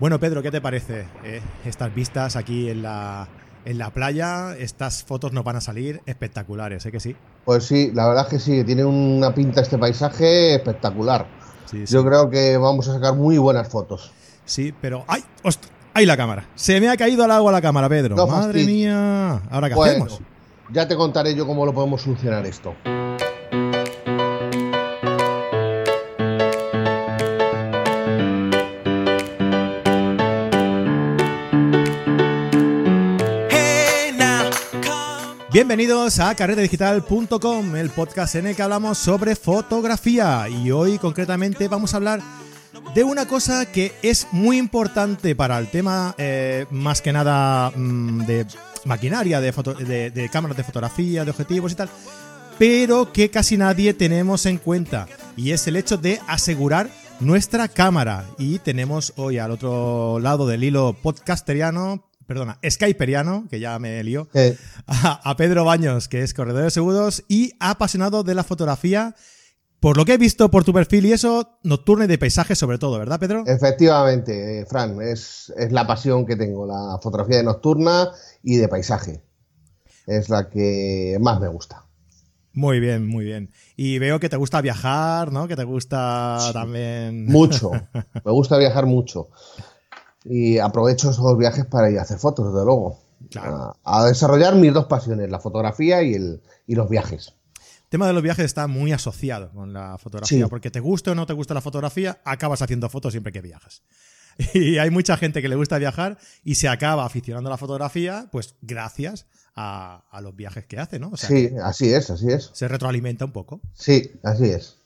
Bueno, Pedro, ¿qué te parece eh, estas vistas aquí en la, en la playa? Estas fotos nos van a salir espectaculares, ¿eh que sí? Pues sí, la verdad es que sí, tiene una pinta este paisaje espectacular. Yo creo que vamos a sacar muy buenas fotos. Sí, pero ¡ay! ¡Ay la cámara! Se me ha caído al agua la cámara, Pedro. Madre mía. ¿Ahora qué hacemos? Ya te contaré yo cómo lo podemos solucionar esto. Bienvenidos a carretedigital.com, el podcast en el que hablamos sobre fotografía. Y hoy concretamente vamos a hablar de una cosa que es muy importante para el tema eh, más que nada mm, de maquinaria, de, de, cámaras de fotografía, de objetivos y tal, pero que casi nadie tenemos en cuenta. Y es el hecho de asegurar nuestra cámara. Y tenemos hoy al otro lado del hilo podcasteriano perdona, Skyperiano, que ya me lío, a, Pedro Baños, que es corredor de seguros y apasionado de la fotografía. Por lo que he visto por tu perfil y eso, nocturna y de paisaje sobre todo, ¿verdad, Pedro? Efectivamente, Fran, es, es la pasión que tengo, la fotografía de nocturna y de paisaje. Es la que más me gusta. Muy bien, muy bien. Y veo que te gusta viajar, ¿no? Que te gusta también. Mucho. Me gusta viajar mucho y aprovecho esos viajes para ir a hacer fotos, desde luego. A, desarrollar mis dos pasiones, la fotografía y, el, y los viajes. El tema de los viajes está muy asociado con la fotografía, porque te guste o no te gusta la fotografía, acabas haciendo fotos siempre que viajas. Y hay mucha gente que le gusta viajar y se acaba aficionando a la fotografía, pues gracias a, los viajes que hace, ¿no? sí, así es, así es. Se retroalimenta un poco. Sí, así es.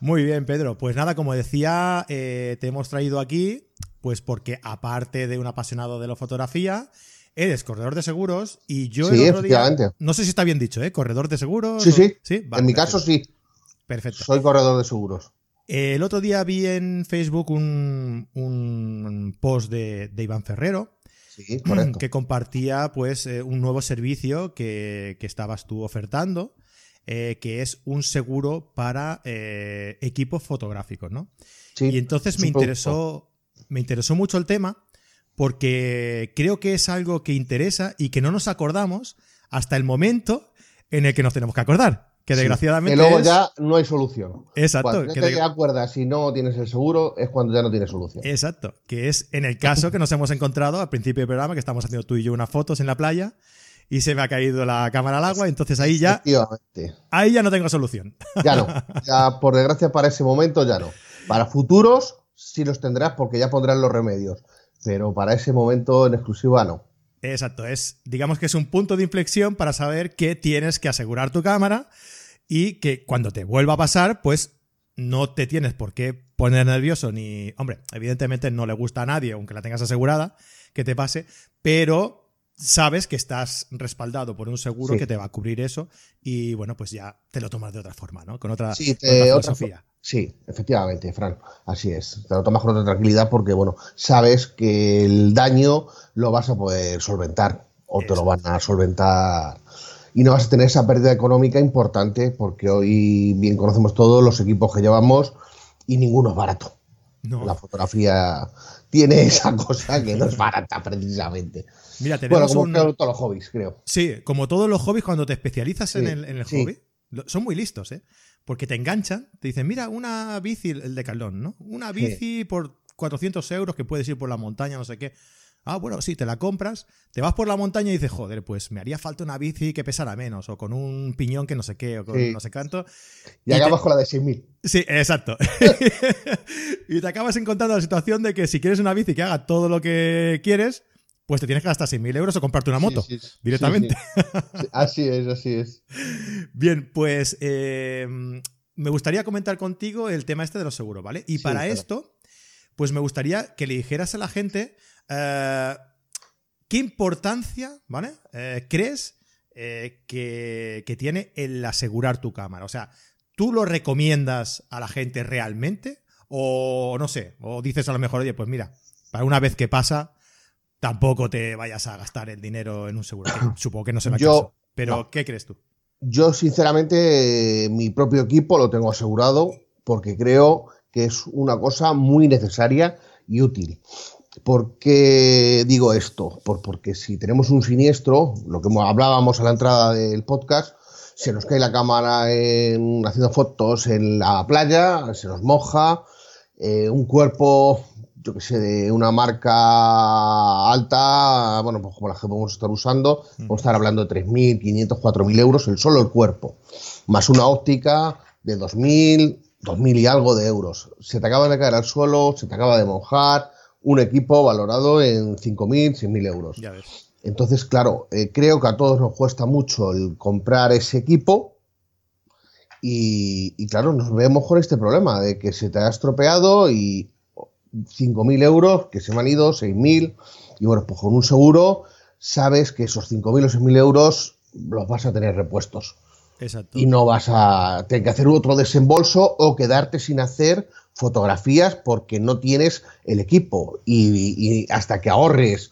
Muy bien, Pedro. Pues nada, como decía, eh, te hemos traído aquí pues porque aparte de un apasionado de la fotografía, eres corredor de seguros y yo el otro día, no sé si está bien dicho, ¿eh? Corredor de seguros. Sí, sí. ¿Sí? en mi caso sí. Perfecto. Soy corredor de seguros. El otro día vi en Facebook un, un post de, Iván Ferrero. que compartía pues eh, un nuevo servicio que, estabas tú ofertando, eh, que es un seguro para eh, equipos fotográficos, ¿no? Sí, y entonces me interesó, me interesó mucho el tema porque creo que es algo que interesa y que no nos acordamos hasta el momento en el que nos tenemos que acordar. Que desgraciadamente. que luego ya no hay solución. Exacto. Cuando que te acuerdas si no tienes el seguro es cuando ya no tienes solución. Exacto. Que es en el caso que nos hemos encontrado al principio del programa, que estamos haciendo tú y yo unas fotos en la playa y se me ha caído la cámara al agua, entonces ahí ya. Ahí ya no tengo solución. Ya no. Ya, por desgracia, para ese momento ya no. Para futuros, sí los tendrás porque ya pondrán los remedios. Pero para ese momento en exclusiva no. Exacto, es, digamos que es un punto de inflexión para saber que tienes que asegurar tu cámara y que cuando te vuelva a pasar, pues no te tienes por qué poner nervioso ni, hombre, evidentemente no le gusta a nadie, aunque la tengas asegurada, que te pase, pero sabes que estás respaldado por un seguro que te va a cubrir eso y bueno, pues ya te lo tomas de otra forma, ¿no? Con otra, sí, filosofía. sí, efectivamente, Fran, así es. Te lo tomas con otra tranquilidad porque, bueno, sabes que el daño lo vas a poder solventar o te lo van a solventar y no vas a tener esa pérdida económica importante porque hoy bien conocemos todos los equipos que llevamos y ninguno es barato. La fotografía tiene esa cosa que no es barata precisamente. Mira, tenemos bueno, como todos los hobbies, creo. Sí, como todos los hobbies, cuando te especializas en el, hobby, son muy listos, ¿eh? Porque te enganchan, te dicen, mira, una bici, el de Caldón, ¿no? Una bici por 400 euros que puedes ir por la montaña, no sé qué. Ah, bueno, sí, te la compras, te vas por la montaña y dices, joder, pues me haría falta una bici que pesara menos, o con un piñón que no sé qué, o con no sé cuánto. Y, acabas con la de 6.000. Sí, exacto. y te acabas encontrando la situación de que si quieres una bici que haga todo lo que quieres, pues te tienes que gastar 6.000 euros o comprarte una moto directamente. así es, así es. Bien, pues em, me gustaría comentar contigo el tema este de los seguros, ¿vale? Y para esto, pues me gustaría que le dijeras a la gente eh, qué importancia, ¿vale? Eh, crees eh, que, que tiene el asegurar tu cámara. O sea, ¿tú lo recomiendas a la gente realmente? O no sé, o dices a lo mejor, oye, pues mira, para una vez que pasa, tampoco te vayas a gastar el dinero en un seguro. supongo que no se va a Yo, Pero, ¿qué crees tú? Yo, sinceramente, mi propio equipo lo tengo asegurado porque creo que es una cosa muy necesaria y útil. ¿Por qué digo esto? Por, porque si tenemos un siniestro, lo que hablábamos a la entrada del podcast, se nos cae la cámara en, haciendo fotos en la playa, se nos moja, eh, un cuerpo, yo que sé, de una marca alta, bueno, pues como la que podemos estar usando, vamos a estar hablando de 3.500, 4.000 euros el solo el cuerpo, más una óptica de 2.000, 2.000 y algo de euros. Se te acaba de caer al suelo, se te acaba de mojar, un equipo valorado en 5.000, 6.000 euros. Ya ves. Entonces, claro, eh, creo que a todos nos cuesta mucho el comprar ese equipo y, claro, nos vemos con este problema de que se te ha estropeado y 5.000 euros, que se me han ido, 6.000 y bueno, pues con un seguro sabes que esos 5.000 o 6.000 euros los vas a tener repuestos. Y no vas a tener que hacer otro desembolso o quedarte sin hacer fotografías porque no tienes el equipo. Y, hasta que ahorres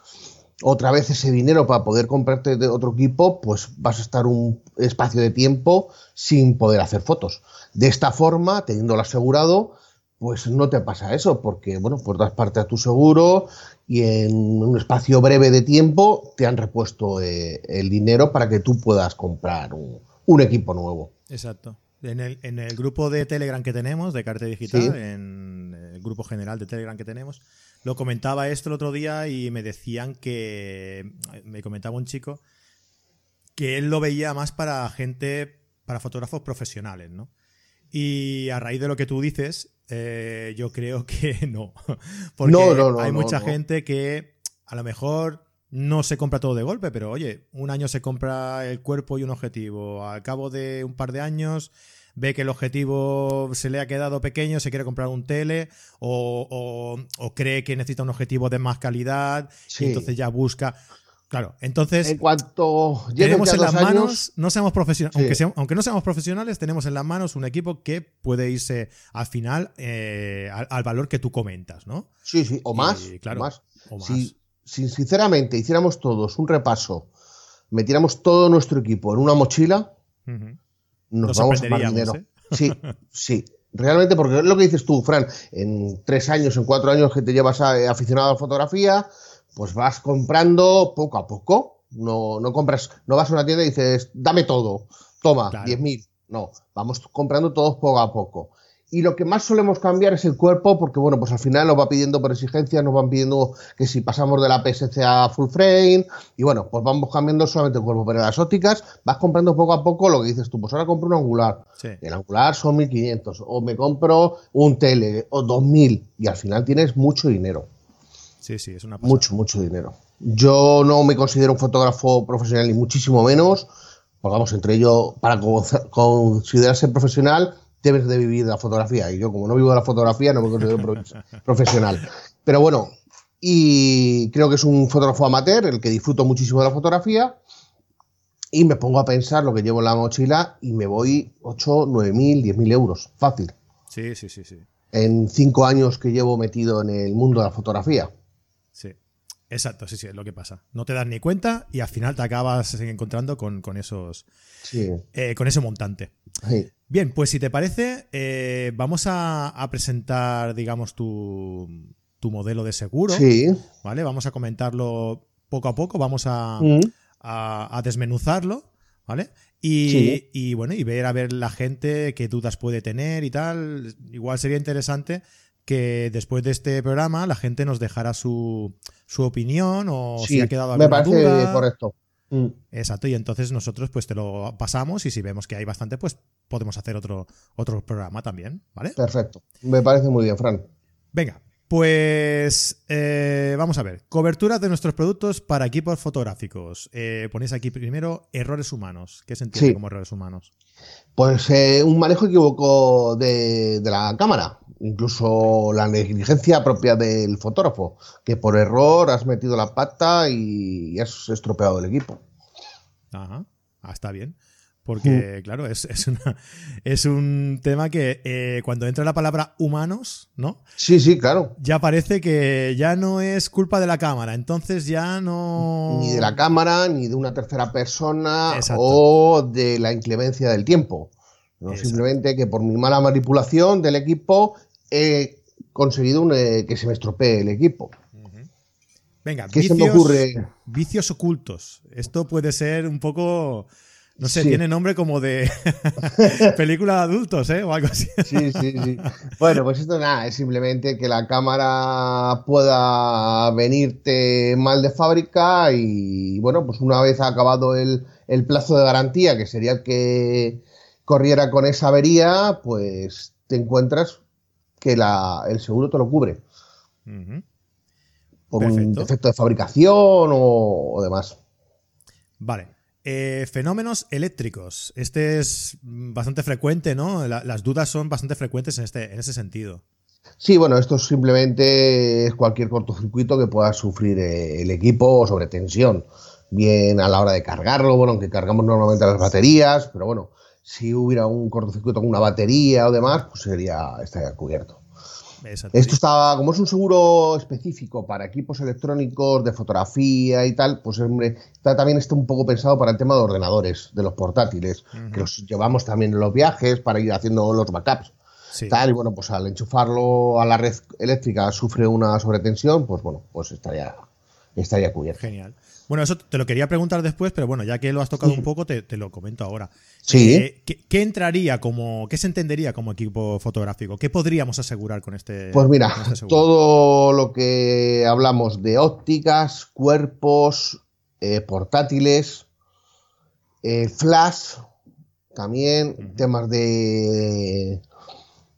otra vez ese dinero para poder comprarte otro equipo, pues vas a estar un espacio de tiempo sin poder hacer fotos. De esta forma, teniéndolo asegurado, pues no te pasa eso, porque bueno, pues das parte a tu seguro y en un espacio breve de tiempo te han repuesto eh, el dinero para que tú puedas comprar un equipo nuevo. Exacto. En el, en el grupo de Telegram que tenemos, de Carte Digital, en el grupo general de Telegram que tenemos, lo comentaba esto el otro día y me decían que, me comentaba un chico, que él lo veía más para gente, para fotógrafos profesionales, ¿no? Y a raíz de lo que tú dices, eh, yo creo que no. Porque no, hay mucha gente que a lo mejor no se compra todo de golpe, pero oye, un año se compra el cuerpo y un objetivo. Al cabo de un par de años ve que el objetivo se le ha quedado pequeño, se quiere comprar un tele o, cree que necesita un objetivo de más calidad y entonces ya busca. Claro, entonces en cuanto tenemos en las manos, no seamos profesionales, aunque, no seamos profesionales, tenemos en las manos un equipo que puede irse al final eh, al, valor que tú comentas, ¿no? Sí, sí, o más, claro, más. O más si sinceramente hiciéramos todos un repaso, metiéramos todo nuestro equipo en una mochila, nos, vamos a más dinero. ¿eh? Sí, sí. Realmente, porque es lo que dices tú, Fran, en tres años, en cuatro años que te llevas eh, aficionado a la fotografía, pues vas comprando poco a poco. No, no compras, no vas a una tienda y dices, dame todo, toma, 10.000. No, vamos comprando todos poco a poco y lo que más solemos cambiar es el cuerpo, porque bueno, pues al final nos va pidiendo por exigencia, nos van pidiendo que si pasamos de la PSC a full frame, y bueno, pues vamos cambiando solamente el cuerpo, pero las ópticas vas comprando poco a poco lo que dices tú, pues ahora compro un angular, el angular son 1500, o me compro un tele, o 2000, y al final tienes mucho dinero. Sí, sí, es una Mucho, mucho dinero. Yo no me considero un fotógrafo profesional, ni muchísimo menos, pues vamos, entre ellos, para considerarse profesional, debes de vivir de la fotografía. Y yo, como no vivo de la fotografía, no me considero profesional. Pero bueno, y creo que es un fotógrafo amateur, el que disfruto muchísimo de la fotografía. Y me pongo a pensar lo que llevo en la mochila y me voy 8, 9 mil, 10 mil euros. Fácil. Sí, sí, sí, sí. En cinco años que llevo metido en el mundo de la fotografía. Sí. Exacto, sí, sí, es lo que pasa. No te das ni cuenta y al final te acabas encontrando con, esos. Sí. Eh, con ese montante. Sí. Bien, pues si te parece, eh, vamos a, presentar, digamos, tu, modelo de seguro. Sí. ¿Vale? Vamos a comentarlo poco a poco, vamos a, mm. desmenuzarlo, ¿vale? Y, bueno, y ver a ver la gente qué dudas puede tener y tal. Igual sería interesante que después de este programa la gente nos dejara su, su opinión o si ha quedado alguna me parece correcto. Mm. Exacto, y entonces nosotros pues te lo pasamos y si vemos que hay bastante, pues podemos hacer otro, otro programa también, ¿vale? Perfecto, me parece muy bien, Fran. Venga, pues eh, vamos a ver, cobertura de nuestros productos para equipos fotográficos. Eh, ponéis aquí primero errores humanos. ¿Qué se entiende como errores humanos? Pues eh, un manejo equívoco de, de, la cámara, incluso la negligencia propia del fotógrafo, que por error has metido la pata y has estropeado el equipo. Ajá, ah, está bien. Porque, claro, es, es, un tema que eh, cuando entra la palabra humanos, ¿no? Sí, sí, claro. Ya parece que ya no es culpa de la cámara, entonces ya no... Ni de la cámara, ni de una tercera persona o de la inclemencia del tiempo. No simplemente que por mi mala manipulación del equipo he conseguido eh, que se me estropee el equipo. Venga, ¿Qué se vicios, me ocurre? vicios ocultos. Esto puede ser un poco. No sé, Sí. tiene nombre como de película de adultos, ¿eh? O algo así. Sí, sí, sí. Bueno, pues esto nada, es simplemente que la cámara pueda venirte mal de fábrica y bueno, pues una vez acabado el, el plazo de garantía, que sería el que corriera con esa avería, pues te encuentras que la, el seguro te lo cubre por un defecto de fabricación o, o demás. Vale. Eh, fenómenos eléctricos. Este es mm, bastante frecuente, ¿no? La- las dudas son bastante frecuentes en, este, en ese sentido. Sí, bueno, esto simplemente es cualquier cortocircuito que pueda sufrir eh, el equipo sobre tensión, bien a la hora de cargarlo, bueno, aunque cargamos normalmente las baterías, pero bueno, si hubiera un cortocircuito con una batería o demás, pues sería estaría cubierto. Exacto. Esto está, como es un seguro específico para equipos electrónicos de fotografía y tal, pues hombre, está, también está un poco pensado para el tema de ordenadores, de los portátiles, que los llevamos también en los viajes para ir haciendo los backups Sí. tal, y bueno, pues al enchufarlo a la red eléctrica sufre una sobretensión, pues bueno, pues estaría, estaría cubierto. Genial. Bueno, eso te lo quería preguntar después, pero bueno, ya que lo has tocado un poco, te, te lo comento ahora. Sí. Eh, ¿qué, qué entraría como, qué se entendería como equipo fotográfico? ¿Qué podríamos asegurar con este? Pues mira, este todo lo que hablamos de ópticas, cuerpos, eh, portátiles, eh, flash, también temas de,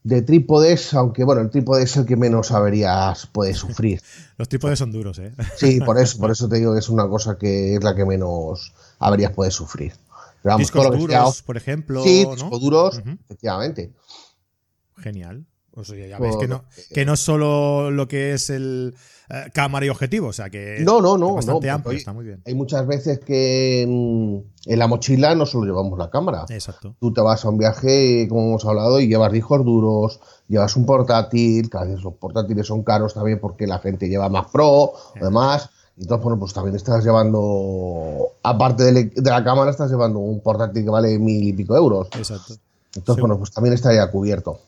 de trípodes, aunque bueno, el trípode es el que menos averías puede sufrir. Los trípodes son duros, ¿eh? Sí, por eso, por eso te digo que es una cosa que es la que menos averías puede sufrir. Pero vamos, Discos todo lo que sea duros, por ejemplo. Sí, ¿no? discos duros, Ujú. efectivamente. Genial. O sea, ya ves que no, que- no es solo lo que es el eh, cámara y objetivo, o sea que No, no, no, es bastante no, amplio, porque, está muy bien. Hay muchas veces que en, en la mochila no solo llevamos la cámara. Exacto. Tú te vas a un viaje, como hemos hablado, y llevas discos duros, llevas un portátil, que a veces los portátiles son caros también porque la gente lleva más pro o demás. Entonces, bueno, pues también estás llevando, aparte de, le- de la cámara, estás llevando un portátil que vale mil y pico euros. Exacto. Entonces, Sí. bueno, pues también estaría cubierto.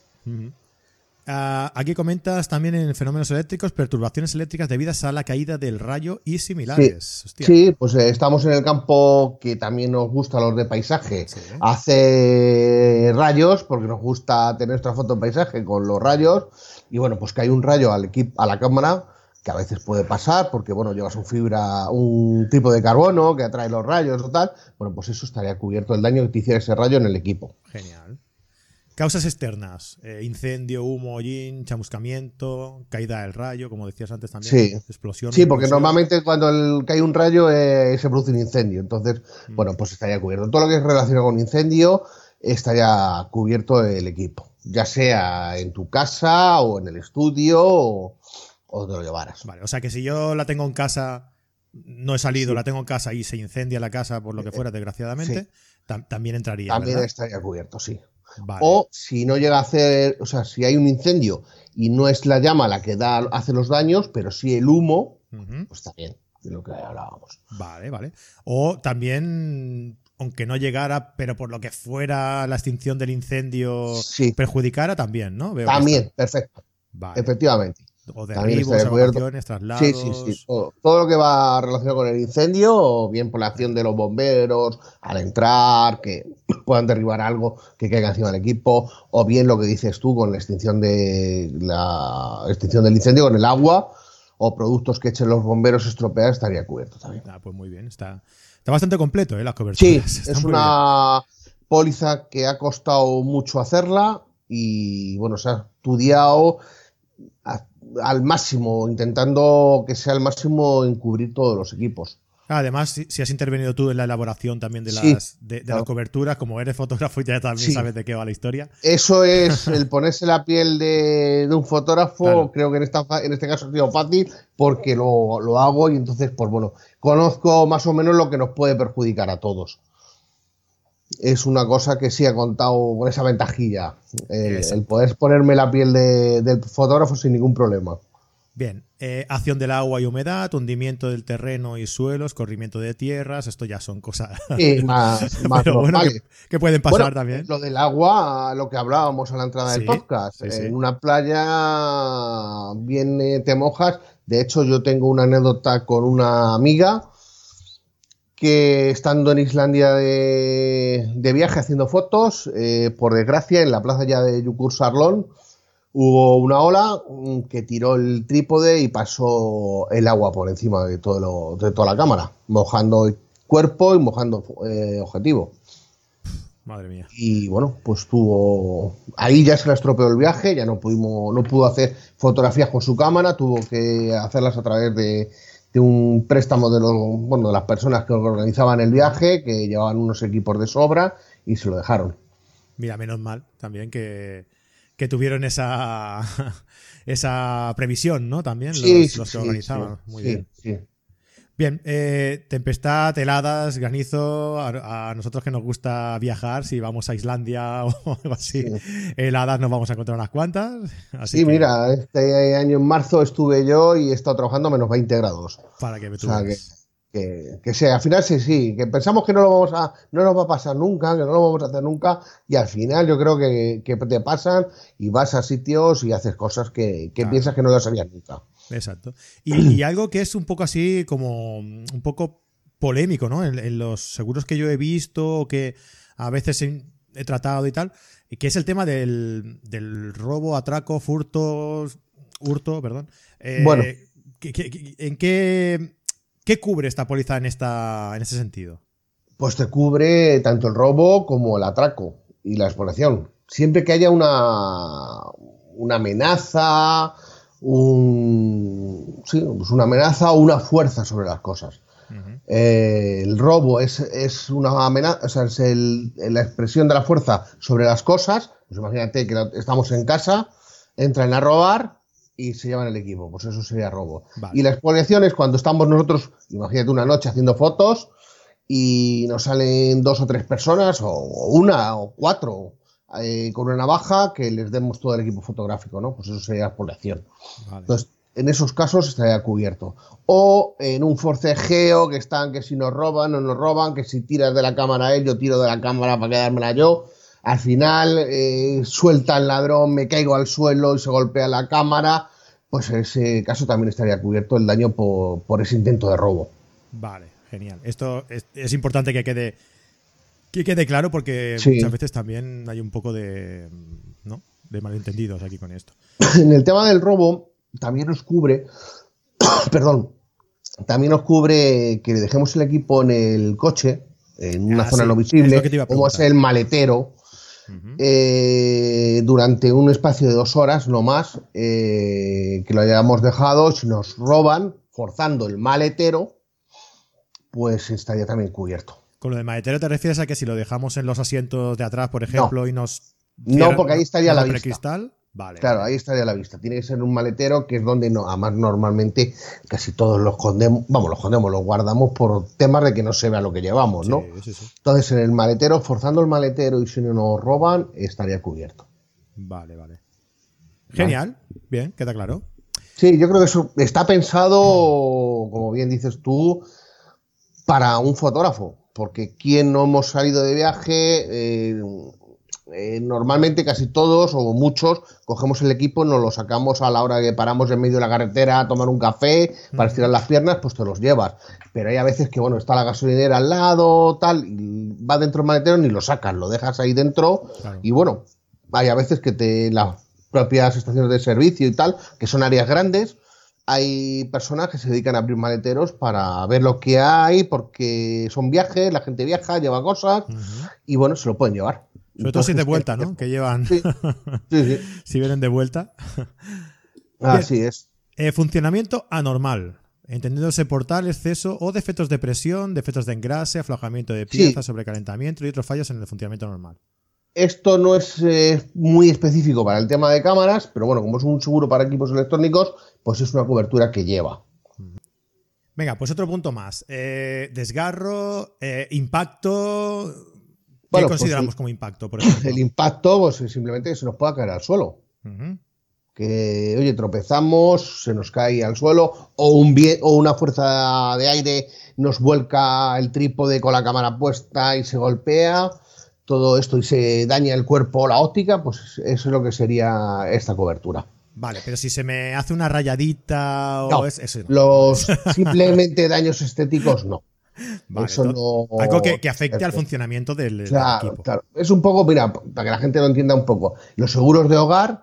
Ah, aquí comentas también en fenómenos eléctricos, perturbaciones eléctricas debidas a la caída del rayo y similares. Sí, pues eh, estamos en el campo que también nos gusta los de paisaje. Sí. Hace rayos, porque nos gusta tener nuestra foto en paisaje con los rayos. Y bueno, pues que hay un rayo al equipo, a la cámara, que a veces puede pasar, porque bueno, llevas un fibra, un tipo de carbono que atrae los rayos o tal. Bueno, pues eso estaría cubierto el daño que te hiciera ese rayo en el equipo. Genial. Causas externas: eh, incendio, humo, hollín, chamuscamiento, caída del rayo, como decías antes también. Sí. Explosión. Sí, porque explosión. normalmente cuando el- cae un rayo eh, se produce un incendio. Entonces, Mm. bueno, pues estaría cubierto. Todo lo que es relacionado con incendio estaría cubierto el equipo. Ya sea en tu casa o en el estudio o, o donde lo llevaras. Vale, o sea que si yo la tengo en casa, no he salido, la tengo en casa y se incendia la casa por lo que fuera, desgraciadamente, tam- también entraría. También ¿verdad? estaría cubierto, sí. Vale. O si no llega a hacer, o sea, si hay un incendio y no es la llama la que da, hace los daños, pero sí el humo, Ujú. pues también, de lo que hablábamos. Vale, vale. O también, aunque no llegara, pero por lo que fuera la extinción del incendio Sí. perjudicara, también, ¿no? Veo También, perfecto, Vale. efectivamente. O de acuerdo. evacuaciones, traslados. Sí, sí, sí. Todo, todo lo que va relacionado con el incendio, o bien por la acción de los bomberos al entrar, que puedan derribar algo que caiga encima del equipo, o bien lo que dices tú con la extinción de la extinción del incendio con el agua o productos que echen los bomberos estropear estaría cubierto también. Ah, pues muy bien, está, está bastante completo, ¿eh? Las coberturas. Es una póliza que ha costado mucho hacerla y bueno, se ha estudiado al máximo, intentando que sea al máximo en cubrir todos los equipos. bien. Además, si, si has intervenido tú en la elaboración también de las, Sí, de, de claro. las coberturas, como eres fotógrafo, ya también Sí. sabes de qué va la historia. Eso es el ponerse la piel de, de un fotógrafo, Claro. creo que en, esta, en este caso ha sido fácil porque lo, lo hago y entonces, pues bueno, conozco más o menos lo que nos puede perjudicar a todos. Es una cosa que sí ha contado con esa ventajilla, el, poder ponerme la piel de- del fotógrafo sin ningún problema. Bien, eh, acción del agua y humedad, hundimiento del terreno y suelos, corrimiento de tierras, esto ya son cosas más, más pero bueno, normales. que, que pueden pasar Bueno, también. Lo del agua, lo que hablábamos a la entrada Sí, del podcast. sí. En una playa bien eh, te mojas, De hecho, yo tengo una anécdota con una amiga que estando en Islandia de, viaje haciendo fotos, eh, por desgracia, en la plaza ya de Yukur Sarlón, hubo una ola mm, que tiró el trípode y pasó el agua por encima de, todo de toda la cámara, mojando el cuerpo y mojando eh, objetivo. Madre mía. Y bueno, pues tuvo. Ahí ya se le estropeó el viaje, ya no pudimos, no pudo hacer fotografías con su cámara, tuvo que hacerlas a través de, un préstamo de los, bueno, de las personas que organizaban el viaje, que llevaban unos equipos de sobra y se lo dejaron. Mira, menos mal también que, que tuvieron esa, esa previsión, ¿no? También los, que organizaban. Muy bien. Bien, eh, tempestad, heladas, granizo, a, nosotros que nos gusta viajar, si vamos a Islandia o algo así, heladas nos vamos a encontrar unas cuantas. sí, mira, este año en marzo estuve yo y he estado trabajando a menos 20 grados. Para que me o que, que, sea, al final sí, sí, que pensamos que no lo vamos a, no nos va a pasar nunca, que no lo vamos a hacer nunca, y al final yo creo que, te pasan y vas a sitios y haces cosas que, piensas que no las harías nunca. Exacto. Y, algo que es un poco así como un poco polémico, ¿no? En, los seguros que yo he visto, que a veces he, tratado y tal, que es el tema del, del robo, atraco, furto, hurto, perdón. Eh, bueno. ¿En qué ¿Qué cubre esta póliza en, esta, en ese sentido? Pues te cubre tanto el robo como el atraco y la exploración. Siempre que haya una, una amenaza, un, sí, pues una amenaza o una fuerza sobre las cosas. Eh, el robo es, una amenaza, o sea, es la expresión de la fuerza sobre las cosas. Pues imagínate que estamos en casa, entran a robar, y se llevan el equipo. Pues eso sería robo. Y la exposición es cuando estamos nosotros, imagínate una noche haciendo fotos y nos salen dos o tres personas, o una o cuatro, eh, con una navaja que les demos todo el equipo fotográfico, ¿no? Pues eso sería expoliación. Entonces, en esos casos estaría cubierto. O en un forcejeo que están que si nos roban o nos roban, que si tiras de la cámara él, yo tiro de la cámara para quedármela yo al final eh, suelta el ladrón, me caigo al suelo y se golpea la cámara, pues en ese caso también estaría cubierto el daño por, ese intento de robo. Vale, genial. Esto es, importante que quede, que quede claro porque muchas veces también hay un poco de, ¿no? de malentendidos aquí con esto. En el tema del robo también nos cubre, perdón, también nos cubre que le dejemos el equipo en el coche, en una ah, zona no visible, como es el maletero, eh, durante un espacio de dos horas, no más, eh, que lo hayamos dejado, si nos roban, forzando el maletero, pues estaría también cubierto. Con lo de maletero te refieres a que si lo dejamos en los asientos de atrás, por ejemplo, y nos... No, porque ahí estaría la vista. cristal Claro, ahí estaría la vista. Tiene que ser un maletero que es donde no, además normalmente casi todos los escondemos, vamos, los escondemos, los guardamos por temas de que no se vea lo que llevamos, ¿no? Entonces en el maletero, forzando el maletero y si no nos roban, estaría cubierto. Vale, vale. Genial, bien, queda claro. Sí, yo creo que eso está pensado, como bien dices tú, para un fotógrafo, porque quien no hemos salido de viaje, eh, eh, normalmente casi todos o muchos cogemos el equipo, nos lo sacamos a la hora que paramos en medio de la carretera a tomar un café para estirar las piernas, pues te los llevas. Pero hay a veces que, bueno, está la gasolinera al lado, tal, y va dentro del maletero ni lo sacas, lo dejas ahí dentro y bueno, hay a veces que te las propias estaciones de servicio y tal, que son áreas grandes, hay personas que se dedican a abrir maleteros para ver lo que hay, porque son viajes, la gente viaja, lleva cosas y bueno, se lo pueden llevar. Sobre todo si de vuelta, ¿no? Que llevan. Sí, sí, si vienen de vuelta. Así es. Eh, funcionamiento anormal. Entendiéndose por tal exceso o defectos de presión, defectos de engrase, aflojamiento de piezas, sobrecalentamiento y otros fallos en el funcionamiento normal. Esto no es eh, muy específico para el tema de cámaras, pero bueno, como es un seguro para equipos electrónicos, pues es una cobertura que lleva. Venga, pues otro punto más. Eh, desgarro, impacto, ¿Qué pues consideramos como impacto, por ejemplo? El impacto, pues simplemente que se nos pueda caer al suelo. Que, oye, tropezamos, se nos cae al suelo, o, un o una fuerza de aire nos vuelca el trípode con la cámara puesta y se golpea, todo esto y se daña el cuerpo o la óptica, pues eso es lo que sería esta cobertura. Vale, pero si se me hace una rayadita o No, es, eso no. Los simplemente daños estéticos no. Vale, eso no- Algo que, que afecte al funcionamiento del, equipo. claro. Es un poco, mira, para que la gente lo entienda un poco. Los seguros de hogar,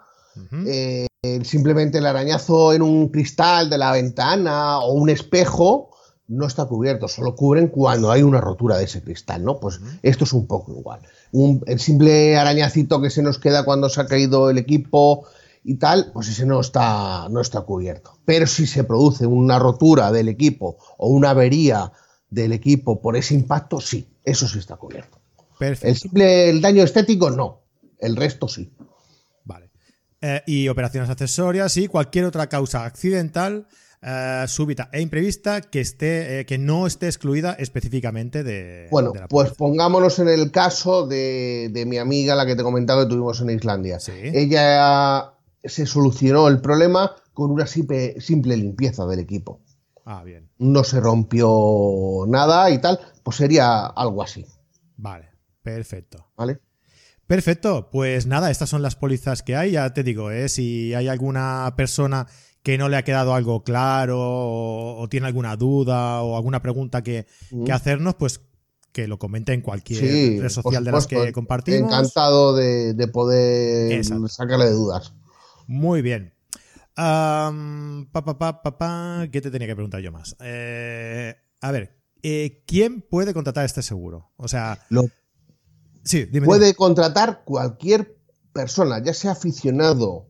eh, simplemente el arañazo en un cristal de la ventana o un espejo no está cubierto, solo cubren cuando hay una rotura de ese cristal, ¿no? Pues esto es un poco igual. Un- el simple arañacito que se nos queda cuando se ha caído el equipo y tal, pues ese no está, no está cubierto. Pero si se produce una rotura del equipo o una avería del equipo por ese impacto, sí, eso sí está cubierto. Perfecto. El simple el daño estético no, el resto sí. Vale. Eh, y operaciones accesorias y cualquier otra causa accidental, eh, súbita e imprevista que esté, eh, que no esté excluida específicamente de. Bueno, de la pues pongámonos en el caso de, de mi amiga, la que te he comentado que tuvimos en Islandia. Sí. Ella se solucionó el problema con una simple, simple limpieza del equipo. Ah, bien. No se rompió nada y tal, pues sería algo así, Vale. Perfecto. ¿vale? Perfecto. Pues nada, estas son las pólizas que hay. Ya te digo, ¿eh? si hay alguna persona que no le ha quedado algo claro o, o tiene alguna duda o alguna pregunta que, que hacernos, pues que lo comente en cualquier Sí, red social de las que compartimos. Encantado de, de poder Exacto. sacarle de dudas. Muy bien. Am, pa, pa, pa, ¿Qué te tenía que preguntar yo más? Eh, a ver, eh, ¿quién puede contratar este seguro? O sea, Lo sí, dime. puede contratar cualquier persona, ya sea aficionado,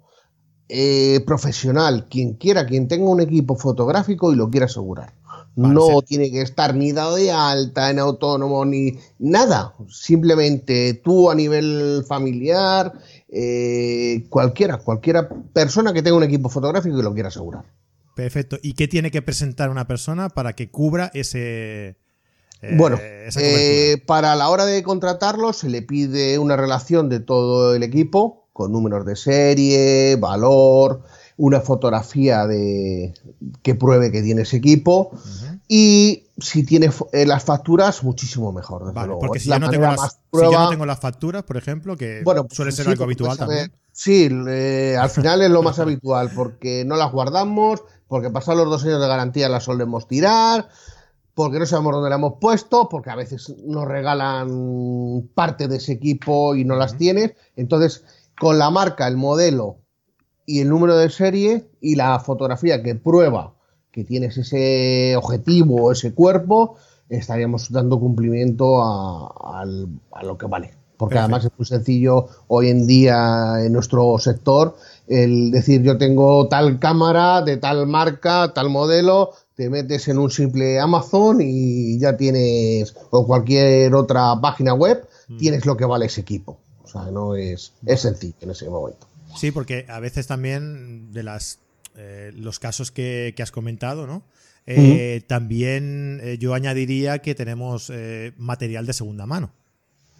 eh, profesional, quien quiera, quien tenga un equipo fotográfico y lo quiera asegurar. No tiene que estar ni dado de alta en autónomo ni nada. Simplemente tú a nivel familiar, eh, cualquiera, cualquiera persona que tenga un equipo fotográfico y lo quiera asegurar. Perfecto. ¿Y qué tiene que presentar una persona para que cubra ese. eh, Bueno, eh, para la hora de contratarlo se le pide una relación de todo el equipo con números de serie, valor, una fotografía de que pruebe que tiene ese equipo y si tiene eh, las facturas muchísimo mejor. desde Vale, luego. porque si la yo, no tengo las, más si yo no prueba. tengo las facturas, por ejemplo, que Bueno, pues suele ser sí, algo habitual también. Sí, eh, al final es lo más habitual, porque no las guardamos, porque pasados los dos años de garantía las solemos tirar, porque no sabemos dónde la hemos puesto, porque a veces nos regalan parte de ese equipo y no las tienes. Entonces, con la marca, el modelo y el número de serie y la fotografía que prueba que tienes ese objetivo o ese cuerpo, estaríamos dando cumplimiento a, lo que vale. Porque Perfecto. además es muy sencillo hoy en día en nuestro sector el decir yo tengo tal cámara de tal marca, tal modelo, te metes en un simple Amazon y ya tienes, o cualquier otra página web, tienes lo que vale ese equipo. O sea, no es, es sencillo en ese momento. Sí, porque a veces también de las eh, los casos que, que has comentado, ¿no? Eh, También eh, yo añadiría que tenemos eh, material de segunda mano.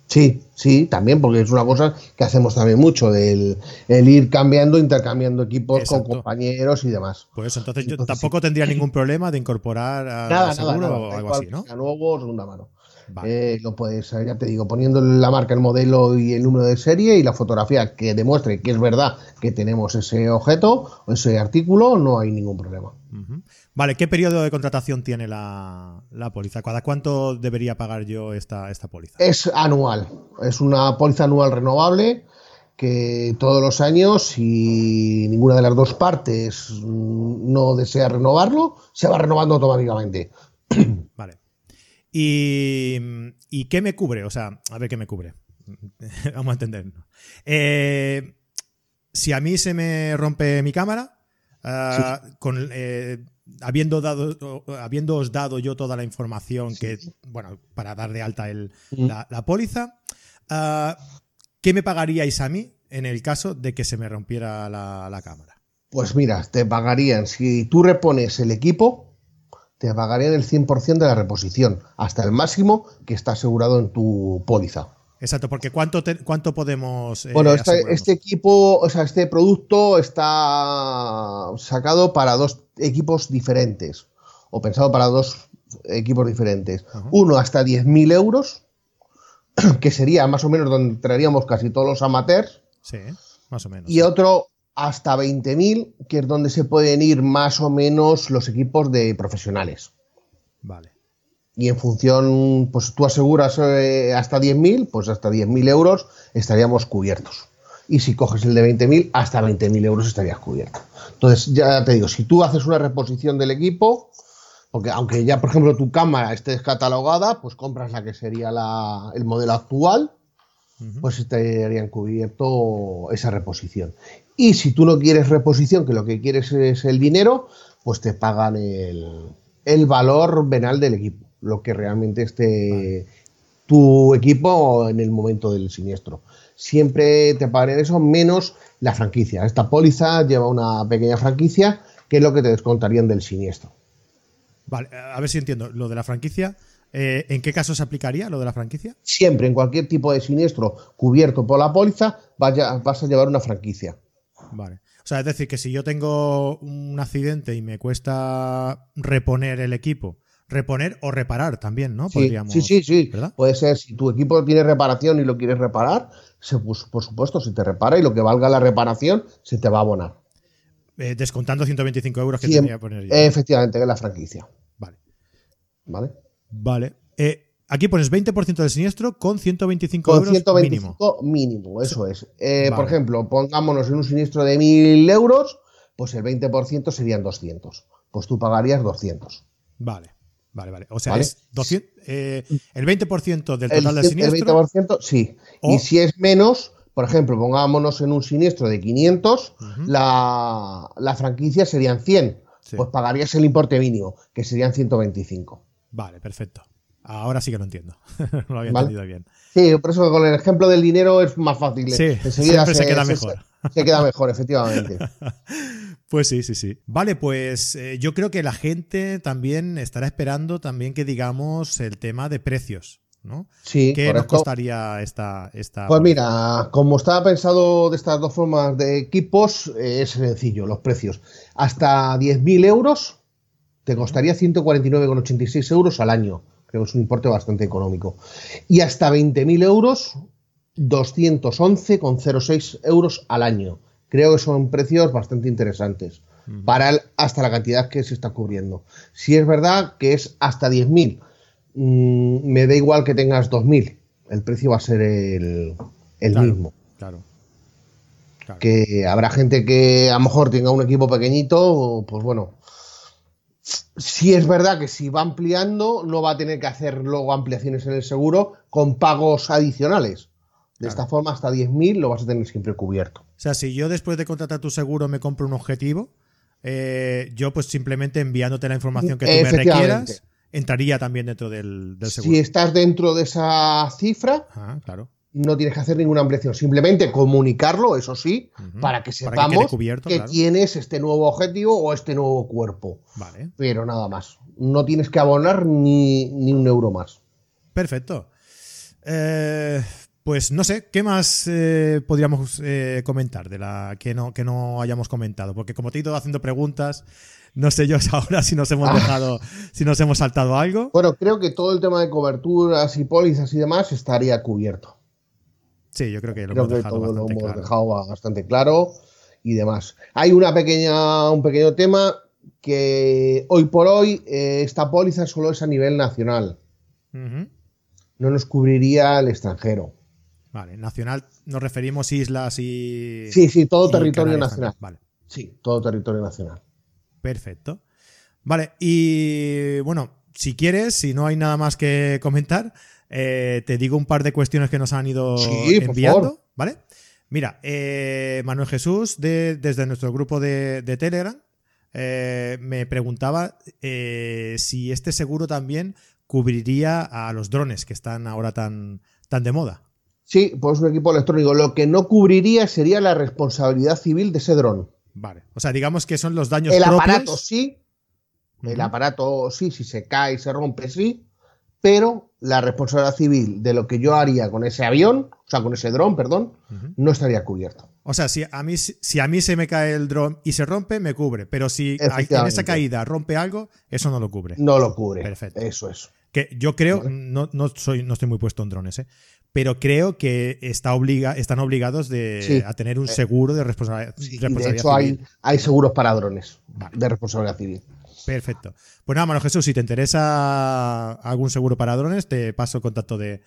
Sí, sí, también, porque es una cosa que hacemos también mucho, el, el ir cambiando, intercambiando equipos Exacto. con compañeros y demás. Por eso, entonces yo Entonces, tampoco tendría ningún problema de incorporar a Nada, seguro nada, nada. o algo igual así, ¿no? sea nuevo o segunda mano. Vale. Eh, lo puedes, eh, ya te digo, poniendo la marca, el modelo y el número de serie y la fotografía que demuestre que es verdad que tenemos ese objeto o ese artículo, no hay ningún problema. Vale, ¿qué periodo de contratación tiene la, la póliza? ¿Cada cuánto debería pagar yo esta, esta póliza? Es anual, es una póliza anual renovable que todos los años, si ninguna de las dos partes mm, no desea renovarlo, se va renovando automáticamente. Vale. ¿Y, ¿Y qué me cubre? O sea, a ver qué me cubre. Vamos a entender. Eh, si a mí se me rompe mi cámara, ah, con, eh, habiendo dado, habiéndoos dado yo toda la información que, bueno, para dar de alta el, la, la póliza, ah, ¿qué me pagaríais a mí en el caso de que se me rompiera la, la cámara? Pues mira, te pagarían, si tú repones el equipo, te pagarían el 100% de la reposición, hasta el máximo que está asegurado en tu póliza. Exacto, porque ¿cuánto, te- cuánto podemos... eh, Bueno, este, este equipo, o sea, este producto está sacado para dos equipos diferentes, o pensado para dos equipos diferentes. Uno hasta 10.000 euros, que sería más o menos donde entraríamos casi todos los amateurs, Sí, más o menos. y otro hasta 20.000, que es donde se pueden ir más o menos los equipos de profesionales. Vale. Y en función, pues tú aseguras eh, hasta 10.000, pues hasta 10.000 euros estaríamos cubiertos. Y si coges el de 20.000, hasta 20.000 euros estarías cubierto. Entonces, ya te digo, si tú haces una reposición del equipo, porque aunque ya, por ejemplo, tu cámara esté descatalogada, pues compras la que sería la, el modelo actual, pues estarían cubierto esa reposición. Y si tú no quieres reposición, que lo que quieres es el dinero, pues te pagan el, valor venal del equipo, lo que realmente esté tu equipo en el momento del siniestro. Siempre te pagan eso menos la franquicia. Esta póliza lleva una pequeña franquicia que es lo que te descontarían del siniestro. Vale, a ver si entiendo. Lo de la franquicia, eh, ¿en qué caso se aplicaría lo de la franquicia? Siempre, en cualquier tipo de siniestro cubierto por la póliza, vas a llevar una franquicia. Vale. O sea, es decir, que si yo tengo un accidente y me cuesta reponer el equipo, reponer o reparar también, ¿no? Sí, sí, sí, Puede ser, si tu equipo tiene reparación y lo quieres reparar, pues, por supuesto, se te repara y lo que valga la reparación se te va a abonar. Eh, descontando 125 euros que tenía que poner yo. Efectivamente, que es la franquicia. Vale. Vale. Vale. Eh, Aquí pones 20% del siniestro con 125 con euros 125 mínimo. eso es. Eh, por ejemplo, pongámonos en un siniestro de 1.000 euros, pues el 20% serían 200. Pues tú pagarías 200. Vale, vale, vale. O sea, es 200, eh, el 20% del total del siniestro. El 20%, sí. Y si es menos, por ejemplo, pongámonos en un siniestro de 500, la, franquicia serían 100. Pues pagarías el importe mínimo, que serían 125. Vale, perfecto. Ahora sí que lo entiendo. no lo había entendido bien. Sí, por eso con el ejemplo del dinero es más fácil. Sí, Enseguida se, queda mejor. Se, queda mejor, efectivamente. Pues sí, sí, sí. Vale, pues eh, yo creo que la gente también estará esperando también que digamos el tema de precios. ¿no? Sí, ¿Qué nos costaría esta, esta Pues mira, como estaba pensado de estas dos formas de equipos, eh, es sencillo, los precios. Hasta 10.000 euros te costaría 149,86 euros al año Creo que es un importe bastante económico. Y hasta 20.000 euros, 211,06 euros al año. Creo que son precios bastante interesantes para hasta la cantidad que se está cubriendo. Si es verdad que es hasta 10.000, mm, me da igual que tengas 2.000, el precio va a ser el, mismo. Claro. Que habrá gente que a lo mejor tenga un equipo pequeñito, pues bueno, si es verdad que si va ampliando, no va a tener que hacer luego ampliaciones en el seguro con pagos adicionales. De esta forma, hasta 10.000 lo vas a tener siempre cubierto. O sea, si yo después de contratar tu seguro me compro un objetivo, eh, yo pues simplemente enviándote la información que tú me requieras, entraría también dentro del, seguro. Si estás dentro de esa cifra, claro no tienes que hacer ninguna ampliación, simplemente comunicarlo, eso sí, para que sepamos que, tienes este nuevo objetivo o este nuevo cuerpo. Vale. Pero nada más. No tienes que abonar ni, un euro más. Perfecto. Eh, pues no sé, ¿qué más eh, podríamos eh, comentar de la que no, que no hayamos comentado? Porque como te he ido haciendo preguntas, no sé yo ahora si nos hemos ah. dejado, si nos hemos saltado algo. Bueno, creo que todo el tema de coberturas y pólizas y demás estaría cubierto. Sí, yo creo que lo hemos, dejado, todo lo hemos claro. dejado bastante claro y demás. Hay una pequeña, un pequeño tema que hoy por hoy eh, esta póliza solo es a nivel nacional. No nos cubriría el extranjero. Vale, nacional nos referimos islas y. Sí, sí, todo territorio nacional. Vale. Sí, todo territorio nacional. Perfecto. Vale, y bueno, si quieres, si no hay nada más que comentar, eh, te digo un par de cuestiones que nos han ido enviando, ¿vale? Mira, eh, Manuel Jesús, desde nuestro grupo de, Telegram, eh, me preguntaba si este seguro también cubriría a los drones que están ahora tan, tan de moda. Sí, pues un equipo electrónico. Lo que no cubriría sería la responsabilidad civil de ese dron. Vale. O sea, digamos que son los daños El aparato sí. El aparato sí, si se cae y se rompe, sí pero la responsabilidad civil de lo que yo haría con ese avión, o sea, con ese dron, perdón, no estaría cubierto. O sea, si a, mí, si a mí se me cae el dron y se rompe, me cubre. Pero si en esa caída rompe algo, eso no lo cubre. No lo cubre. Perfecto. Eso es. Que yo creo, no, no, soy, no estoy muy puesto en drones, ¿eh? pero creo que está obliga, están obligados de, a tener un eh, seguro de responsabilidad, de hecho, Hay, hay seguros para drones de responsabilidad civil. Perfecto. Pues nada, Mano Jesús, si te interesa algún seguro para drones, te paso el contacto de,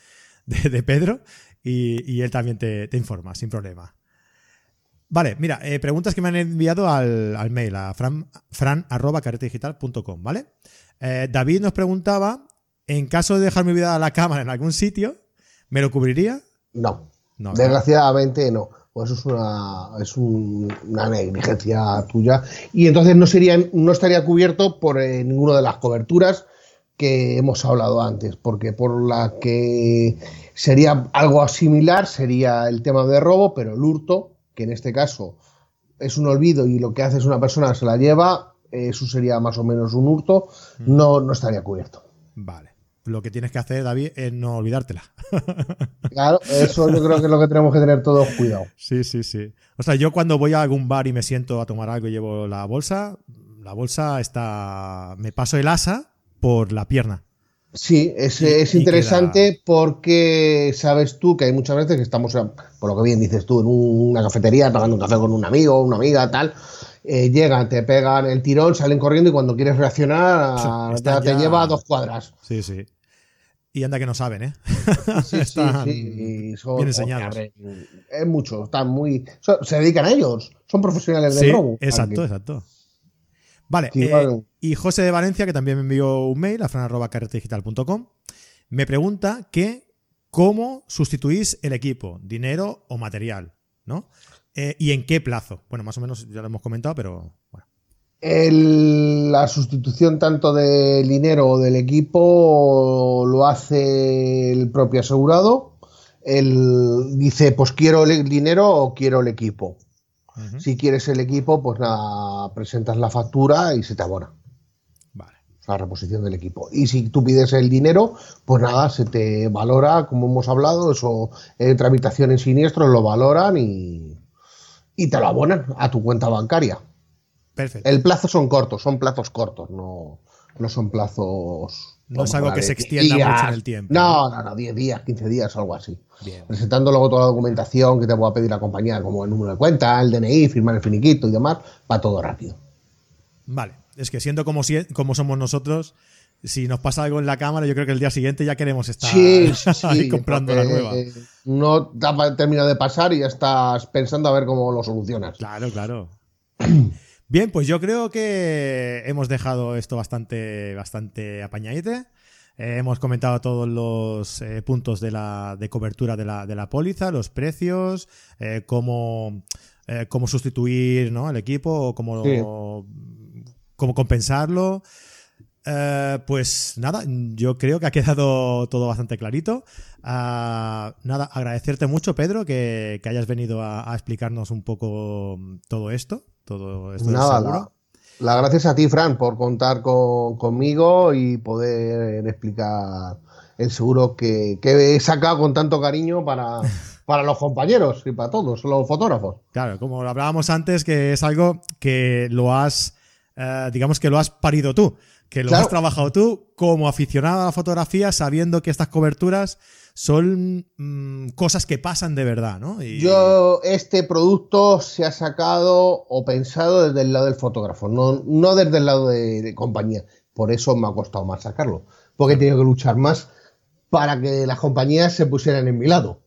Pedro y, él también te, informa, sin problema. Vale, mira, eh, preguntas que me han enviado al, mail, a fran, ¿vale? Eh, David nos preguntaba, en caso de dejar mi vida a la cámara en algún sitio, ¿me lo cubriría? No, no desgraciadamente no pues es una, es una negligencia tuya. Y entonces no, sería, no estaría cubierto por eh, ninguna de las coberturas que hemos hablado antes, porque por la que sería algo similar sería el tema de robo, pero el hurto, que en este caso es un olvido y lo que hace es una persona se la lleva, eso sería más o menos un hurto, no, no estaría cubierto. Vale lo que tienes que hacer, David, es no olvidártela. Claro, eso yo creo que es lo que tenemos que tener todos cuidado. Sí, sí, sí. O sea, yo cuando voy a algún bar y me siento a tomar algo y llevo la bolsa, la bolsa está. Me paso el asa por la pierna. Sí, es, interesante porque sabes tú que hay muchas veces que estamos, por lo que bien dices tú, en una cafetería tomando un café con un amigo, una amiga, tal. Eh, llegan, te pegan el tirón, salen corriendo y cuando quieres reaccionar te, lleva a dos cuadras. Sí, sí. Y anda que no saben, ¿eh? Sí, sí, sí. Son, bien enseñados. es mucho, están muy. se dedican a ellos, son profesionales del robo. Exacto, exacto. Vale, eh, y José de Valencia, que también me envió un mail a fran.carretedigital.com, me pregunta que cómo sustituís el equipo, dinero o material, ¿no? Eh, ¿Y en qué plazo? Bueno, más o menos ya lo hemos comentado, pero bueno. la sustitución tanto del dinero o del equipo lo hace el propio asegurado. Él dice, pues quiero el dinero o quiero el equipo. Si quieres el equipo, pues nada, presentas la factura y se te abona. Vale. La reposición del equipo. Y si tú pides el dinero, pues nada, se te valora, como hemos hablado, eso, en tramitación en siniestros lo valoran y, y te lo abonan a tu cuenta bancaria. Perfecto. El plazo son cortos, son plazos cortos, no, no son plazos. No es algo que se extienda mucho en el tiempo. No, no, no, 10 días, 15 días, algo así. Presentando luego toda la documentación que te voy a pedir la compañía, como el número de cuenta, el DNI, firmar el finiquito y demás, va todo rápido. Vale, es que siendo como, si, como somos nosotros, si nos pasa algo en la cámara, yo creo que el día siguiente ya queremos estar ahí comprando la nueva. No te ha terminado de pasar y ya estás pensando a ver cómo lo solucionas. Claro, claro. Bien, pues yo creo que hemos dejado esto bastante, bastante apañadete. Eh, hemos comentado todos los eh, puntos de, la, de cobertura de la, de la póliza, los precios, eh, cómo, cómo sustituir ¿no? el equipo, cómo, cómo compensarlo. Eh, pues nada, yo creo que ha quedado todo bastante clarito. Ah, nada, agradecerte mucho, Pedro, que, hayas venido a, explicarnos un poco todo esto, todo esto nada, La, gracias a ti, Fran, por contar conmigo y poder explicar el seguro que, que, he sacado con tanto cariño para, para los compañeros y para todos, los fotógrafos. Claro, como lo hablábamos antes, que es algo que lo has, eh, digamos que lo has parido tú que lo has trabajado tú como aficionado a la fotografía, sabiendo que estas coberturas son mm, cosas que pasan de verdad, ¿no? Yo, este producto se ha sacado o pensado desde el lado del fotógrafo, no, no desde el lado de, compañía. Por eso me ha costado más sacarlo, porque he tenido que luchar más para que las compañías se pusieran en mi lado.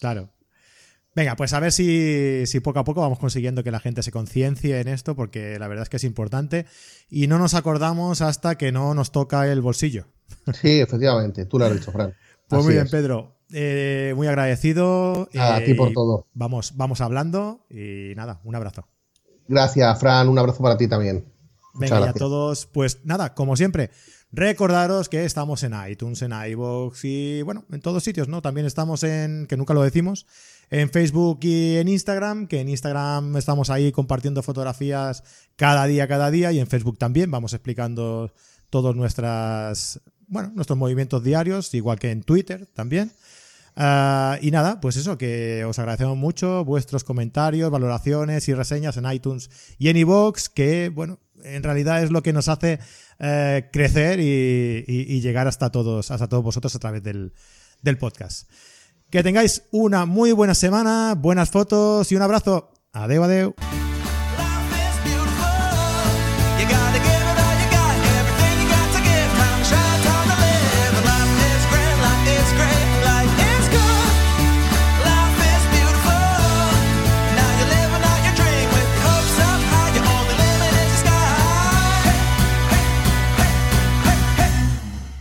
Claro. Venga, pues a ver si, poco a poco vamos consiguiendo que la gente se conciencie en esto, porque la verdad es que es importante y no nos acordamos hasta que no nos toca el bolsillo. Sí, efectivamente, tú lo has dicho, Fran. Pues muy bien, Pedro. Eh, muy agradecido. a ti por todo. Vamos, vamos hablando y nada, un abrazo. Gracias, Fran. Un abrazo para ti también. Venga, y a todos, pues nada, como siempre, recordaros que estamos en iTunes, en iVoox y bueno, en todos sitios, ¿no? También estamos en, que nunca lo decimos, en Facebook y en Instagram, que en Instagram estamos ahí compartiendo fotografías cada día, cada día, y en Facebook también vamos explicando todos nuestras, bueno, nuestros movimientos diarios, igual que en Twitter también. Ah, y nada, pues eso, que os agradecemos mucho vuestros comentarios, valoraciones y reseñas en iTunes y en iVoox, que, bueno, en realidad es lo que nos hace eh, crecer y, llegar hasta todos, hasta todos vosotros a través del, del podcast. Que tengáis una muy buena semana, buenas fotos y un abrazo. Adeu, adeu.